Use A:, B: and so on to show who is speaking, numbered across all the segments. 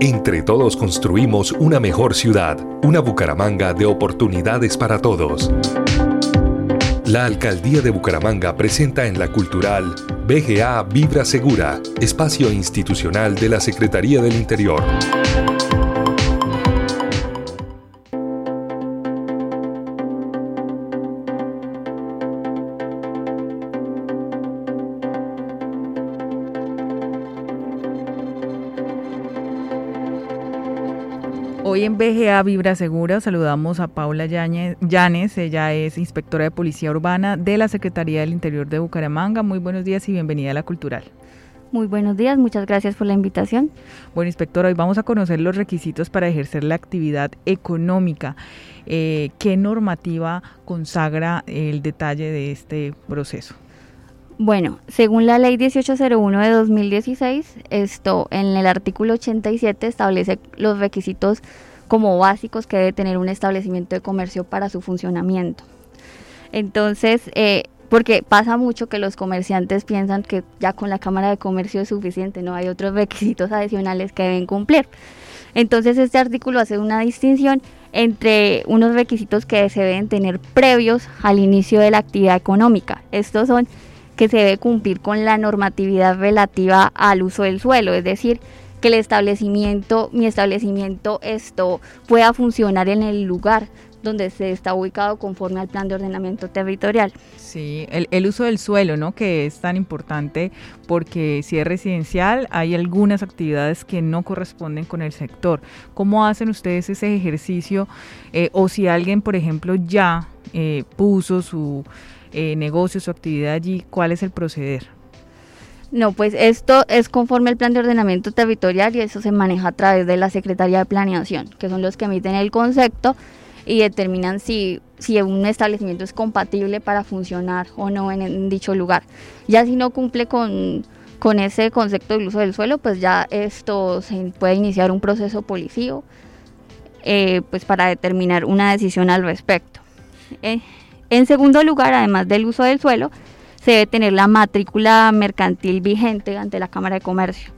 A: Entre todos construimos una mejor ciudad, una Bucaramanga de oportunidades para todos. La Alcaldía de Bucaramanga presenta en la Cultural BGA Vibra Segura, espacio institucional de la Secretaría del Interior.
B: En BGA Vibra Segura saludamos a Paula Llanes, ella es inspectora de Policía Urbana de la Secretaría del Interior de Bucaramanga. Muy buenos días y bienvenida a la Cultural.
C: Muy buenos días, muchas gracias por la invitación.
B: Bueno, inspectora, hoy vamos a conocer los requisitos para ejercer la actividad económica. Eh, ¿Qué normativa consagra el detalle de este proceso?
C: Bueno, según la ley 1801 de 2016, esto en el artículo 87 establece los requisitos como básicos que debe tener un establecimiento de comercio para su funcionamiento. Entonces, eh, porque pasa mucho que los comerciantes piensan que ya con la Cámara de Comercio es suficiente, no hay otros requisitos adicionales que deben cumplir. Entonces, este artículo hace una distinción entre unos requisitos que se deben tener previos al inicio de la actividad económica. Estos son que se debe cumplir con la normatividad relativa al uso del suelo, es decir, que el establecimiento, mi establecimiento, esto pueda funcionar en el lugar donde se está ubicado conforme al plan de ordenamiento territorial.
B: Sí, el, uso del suelo, ¿no? Que es tan importante porque si es residencial hay algunas actividades que no corresponden con el sector. ¿Cómo hacen ustedes ese ejercicio? Eh, o si alguien, por ejemplo, ya eh, puso su eh, negocio, su actividad allí, ¿cuál es el proceder?
C: No, pues esto es conforme al plan de ordenamiento territorial y eso se maneja a través de la Secretaría de Planeación, que son los que emiten el concepto y determinan si, si un establecimiento es compatible para funcionar o no en, dicho lugar. Ya si no cumple con, con ese concepto del uso del suelo, pues ya esto se puede iniciar un proceso policío eh, pues para determinar una decisión al respecto. Eh, en segundo lugar, además del uso del suelo, se debe tener la matrícula mercantil vigente ante la Cámara de Comercio.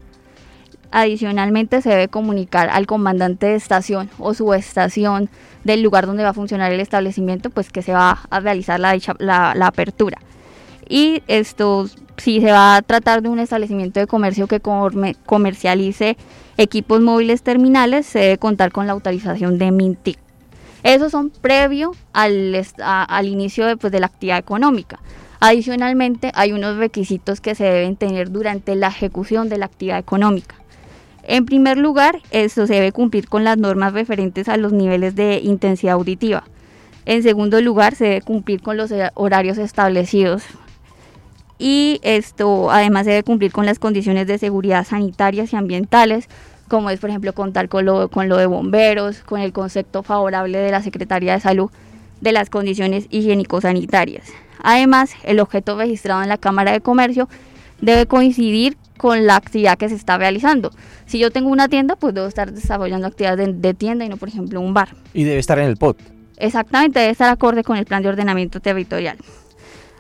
C: Adicionalmente, se debe comunicar al comandante de estación o subestación del lugar donde va a funcionar el establecimiento, pues que se va a realizar la, la, apertura. Y esto, si se va a tratar de un establecimiento de comercio que comercialice equipos móviles terminales, se debe contar con la autorización de MINTIC. Esos son previo al, inicio de, pues, de la actividad económica. Adicionalmente, hay unos requisitos que se deben tener durante la ejecución de la actividad económica. En primer lugar, esto se debe cumplir con las normas referentes a los niveles de intensidad auditiva. En segundo lugar, se debe cumplir con los horarios establecidos. Y esto además se debe cumplir con las condiciones de seguridad sanitarias y ambientales, como es por ejemplo contar con lo, con lo de bomberos, con el concepto favorable de la Secretaría de Salud de las condiciones higiénico-sanitarias. Además, el objeto registrado en la Cámara de Comercio debe coincidir con la actividad que se está realizando. Si yo tengo una tienda, pues debo estar desarrollando actividades de, tienda y no, por ejemplo, un bar.
D: Y debe estar en el POT.
C: Exactamente, debe estar acorde con el plan de ordenamiento territorial.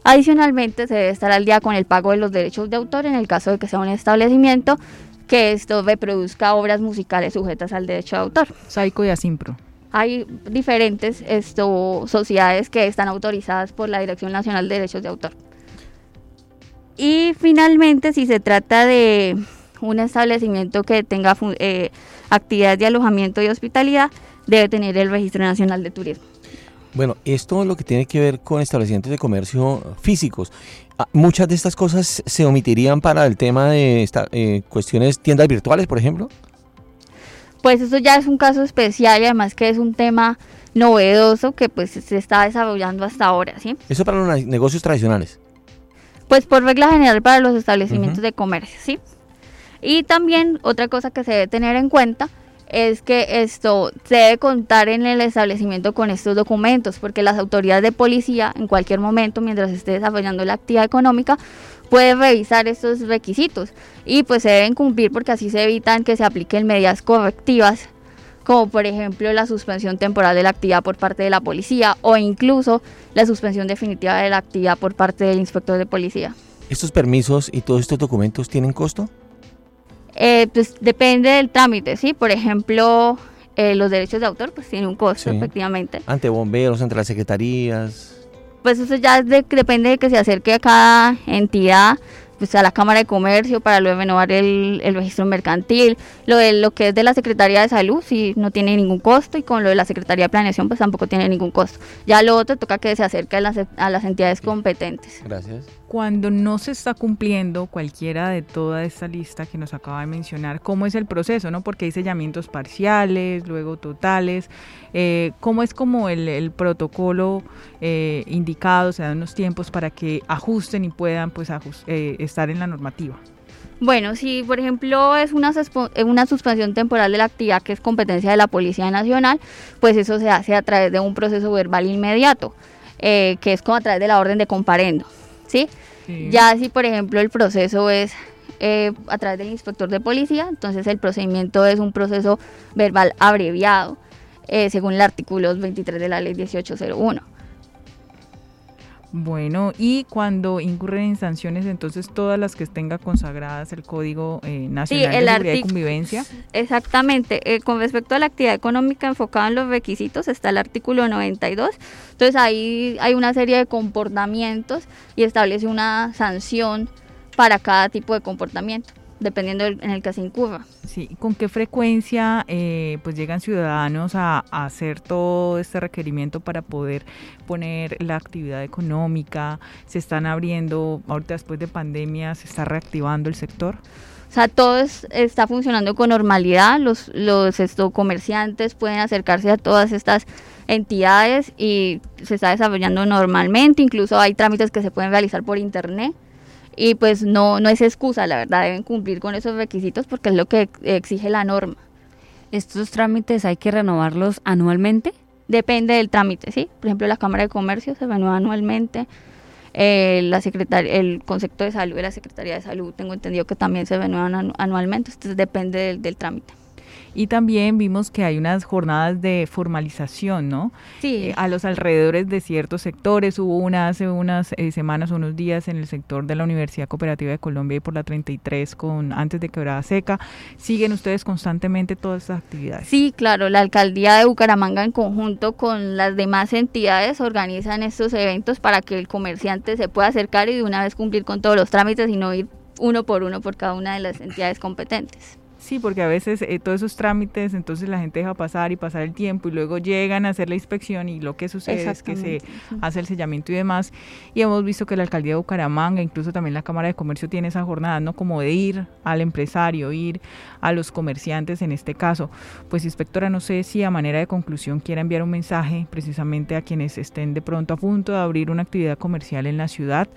C: Adicionalmente, se debe estar al día con el pago de los derechos de autor en el caso de que sea un establecimiento que esto reproduzca obras musicales sujetas al derecho de autor.
B: Saico y Asimpro.
C: Hay diferentes esto, sociedades que están autorizadas por la Dirección Nacional de Derechos de Autor. Y finalmente, si se trata de un establecimiento que tenga eh, actividades de alojamiento y hospitalidad, debe tener el Registro Nacional de Turismo.
D: Bueno, esto es lo que tiene que ver con establecimientos de comercio físicos. Ah, muchas de estas cosas se omitirían para el tema de esta, eh, cuestiones tiendas virtuales, por ejemplo.
C: Pues eso ya es un caso especial y además que es un tema novedoso que pues se está desarrollando hasta ahora, ¿sí?
D: Eso para los negocios tradicionales.
C: Pues por regla general para los establecimientos de comercio, ¿sí? Y también otra cosa que se debe tener en cuenta es que esto se debe contar en el establecimiento con estos documentos, porque las autoridades de policía en cualquier momento, mientras esté desarrollando la actividad económica, pueden revisar estos requisitos y pues se deben cumplir porque así se evitan que se apliquen medidas correctivas como por ejemplo la suspensión temporal de la actividad por parte de la policía o incluso la suspensión definitiva de la actividad por parte del inspector de policía.
D: ¿Estos permisos y todos estos documentos tienen costo?
C: Eh, pues depende del trámite, ¿sí? Por ejemplo, eh, los derechos de autor, pues tiene un costo,
D: Sí.
C: efectivamente.
D: Ante bomberos, ante las secretarías.
C: Pues eso ya es de- depende de que se acerque a cada entidad, pues a la Cámara de Comercio para luego renovar el, el registro mercantil. Lo de lo que es de la Secretaría de Salud, sí, no tiene ningún costo y con lo de la Secretaría de Planeación, pues tampoco tiene ningún costo. Ya lo otro toca que se acerque a las, a las entidades competentes.
D: Gracias.
B: Cuando no se está cumpliendo cualquiera de toda esta lista que nos acaba de mencionar, ¿cómo es el proceso? no? Porque hay sellamientos parciales, luego totales. eh, ¿Cómo es como el, protocolo eh, indicado? Se dan unos tiempos para que ajusten y puedan pues ajus- eh, estar en la normativa.
C: Bueno, si por ejemplo es una, eh, una suspensión temporal de la actividad que es competencia de la Policía Nacional, pues eso se hace a través de un proceso verbal inmediato, que es como a través de la orden de comparendo. ¿Sí?
B: Sí.
C: Ya si por ejemplo el proceso es eh, a través del inspector de policía, entonces el procedimiento es un proceso verbal abreviado, eh, según el artículo 23 de la ley 1801.
B: Bueno, y cuando incurren en sanciones, entonces todas las que tengan consagradas el Código eh, Nacional
C: el
B: de Seguridad y
C: artic-
B: Convivencia.
C: Exactamente. eh, con respecto a la actividad económica enfocada en los requisitos, está el artículo 92. Entonces ahí hay una serie de comportamientos y establece una sanción para cada tipo de comportamiento, dependiendo del- en el que se incurra.
B: Sí, ¿con qué frecuencia eh, pues llegan ciudadanos a, a hacer todo este requerimiento para poder poner la actividad económica? ¿Se están abriendo, ahorita después de pandemia, se está reactivando el sector?
C: O sea, todo es- está funcionando con normalidad. Los, los esto, comerciantes pueden acercarse a todas estas entidades y se está desarrollando normalmente. Incluso hay trámites que se pueden realizar por internet. Y pues no, no es excusa, la verdad, deben cumplir con esos requisitos porque es lo que ex- exige la norma.
E: ¿Estos trámites hay que renovarlos anualmente?
C: Depende del trámite, ¿sí? Por ejemplo, la Cámara de Comercio se renueva anualmente. eh, la secretaria, el concepto de salud de la Secretaría de Salud, tengo entendido que también se renuevan anu- anualmente, entonces depende del, del trámite.
B: Y también vimos que hay unas jornadas de formalización, ¿no?
C: Sí,
B: Eh, a los alrededores de ciertos sectores. Hubo una hace unas eh, semanas o unos días en el sector de la Universidad Cooperativa de Colombia y por la 33 con antes de Quebrada Seca. ¿Siguen ustedes constantemente todas estas actividades?
C: Sí, claro, la alcaldía de Bucaramanga en conjunto con las demás entidades organizan estos eventos para que el comerciante se pueda acercar y de una vez cumplir con todos los trámites y no ir uno por uno por cada una de las entidades competentes.
B: Sí, porque a veces eh, todos esos trámites, entonces la gente deja pasar y pasar el tiempo y luego llegan a hacer la inspección y lo que sucede es que se hace el sellamiento y demás. Y hemos visto que la alcaldía de Bucaramanga, incluso también la Cámara de Comercio tiene esa jornada, ¿no? Como de ir al empresario, ir a los comerciantes en este caso. Pues inspectora, no sé si a manera de conclusión quiera enviar un mensaje precisamente a quienes estén de pronto a punto de abrir una actividad comercial en la ciudad.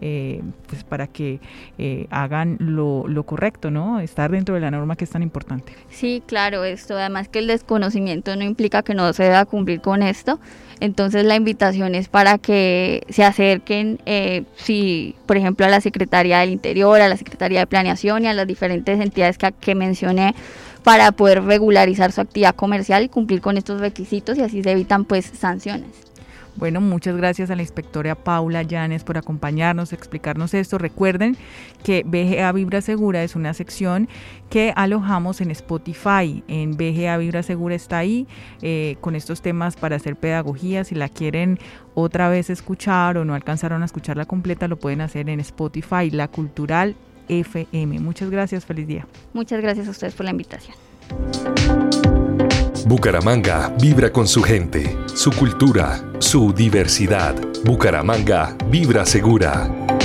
B: Eh, pues para que eh, hagan lo, lo correcto, ¿no? Estar dentro de la norma que es tan importante.
C: Sí, claro, esto, además que el desconocimiento no implica que no se deba cumplir con esto. Entonces la invitación es para que se acerquen, eh, si, por ejemplo, a la Secretaría del Interior, a la Secretaría de Planeación y a las diferentes entidades que, mencioné para poder regularizar su actividad comercial y cumplir con estos requisitos y así se evitan pues sanciones.
B: Bueno, muchas gracias a la inspectora Paula Llanes por acompañarnos, explicarnos esto. Recuerden que BGA Vibra Segura es una sección que alojamos en Spotify. En BGA Vibra Segura está ahí eh, con estos temas para hacer pedagogía. Si la quieren otra vez escuchar o no alcanzaron a escucharla completa, lo pueden hacer en Spotify, La Cultural FM. Muchas gracias, feliz día.
C: Muchas gracias a ustedes por la invitación.
A: Bucaramanga vibra con su gente, su cultura, su diversidad. Bucaramanga vibra segura.